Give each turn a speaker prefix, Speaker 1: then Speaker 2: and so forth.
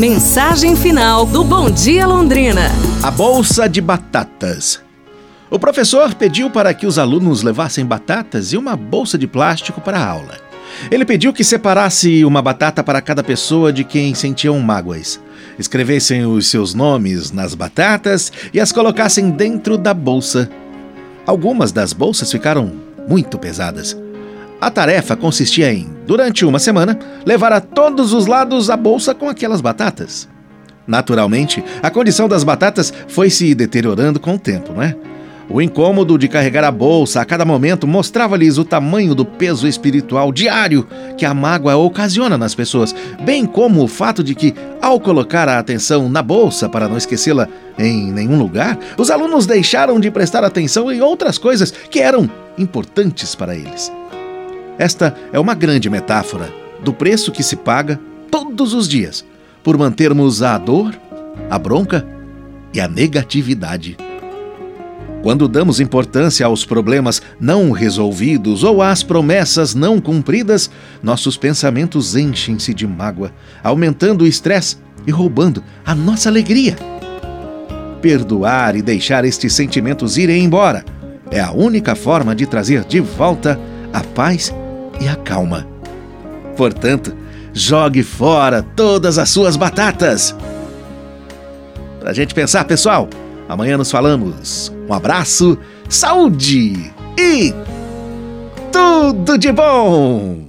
Speaker 1: Mensagem final do Bom Dia Londrina.
Speaker 2: A bolsa de batatas. O professor pediu para que os alunos levassem batatas e uma bolsa de plástico para a aula. Ele pediu que separasse uma batata para cada pessoa de quem sentiam mágoas. Escrevessem os seus nomes nas batatas e as colocassem dentro da bolsa. Algumas das bolsas ficaram muito pesadas. A tarefa consistia em, durante uma semana, levar a todos os lados a bolsa com aquelas batatas. Naturalmente, a condição das batatas foi se deteriorando com o tempo, não é? O incômodo de carregar a bolsa a cada momento mostrava-lhes o tamanho do peso espiritual diário que a mágoa ocasiona nas pessoas, bem como o fato de que, ao colocar a atenção na bolsa para não esquecê-la em nenhum lugar, os alunos deixaram de prestar atenção em outras coisas que eram importantes para eles. Esta é uma grande metáfora do preço que se paga todos os dias por mantermos a dor, a bronca e a negatividade quando damos importância aos problemas não resolvidos ou às promessas não cumpridas, nossos pensamentos enchem-se de mágoa, aumentando o estresse e roubando a nossa alegria. Perdoar e deixar estes sentimentos irem embora é a única forma de trazer de volta a paz e a calma. Portanto, jogue fora todas as suas batatas. Pra gente pensar, pessoal, amanhã nos falamos. Um abraço, saúde e tudo de bom!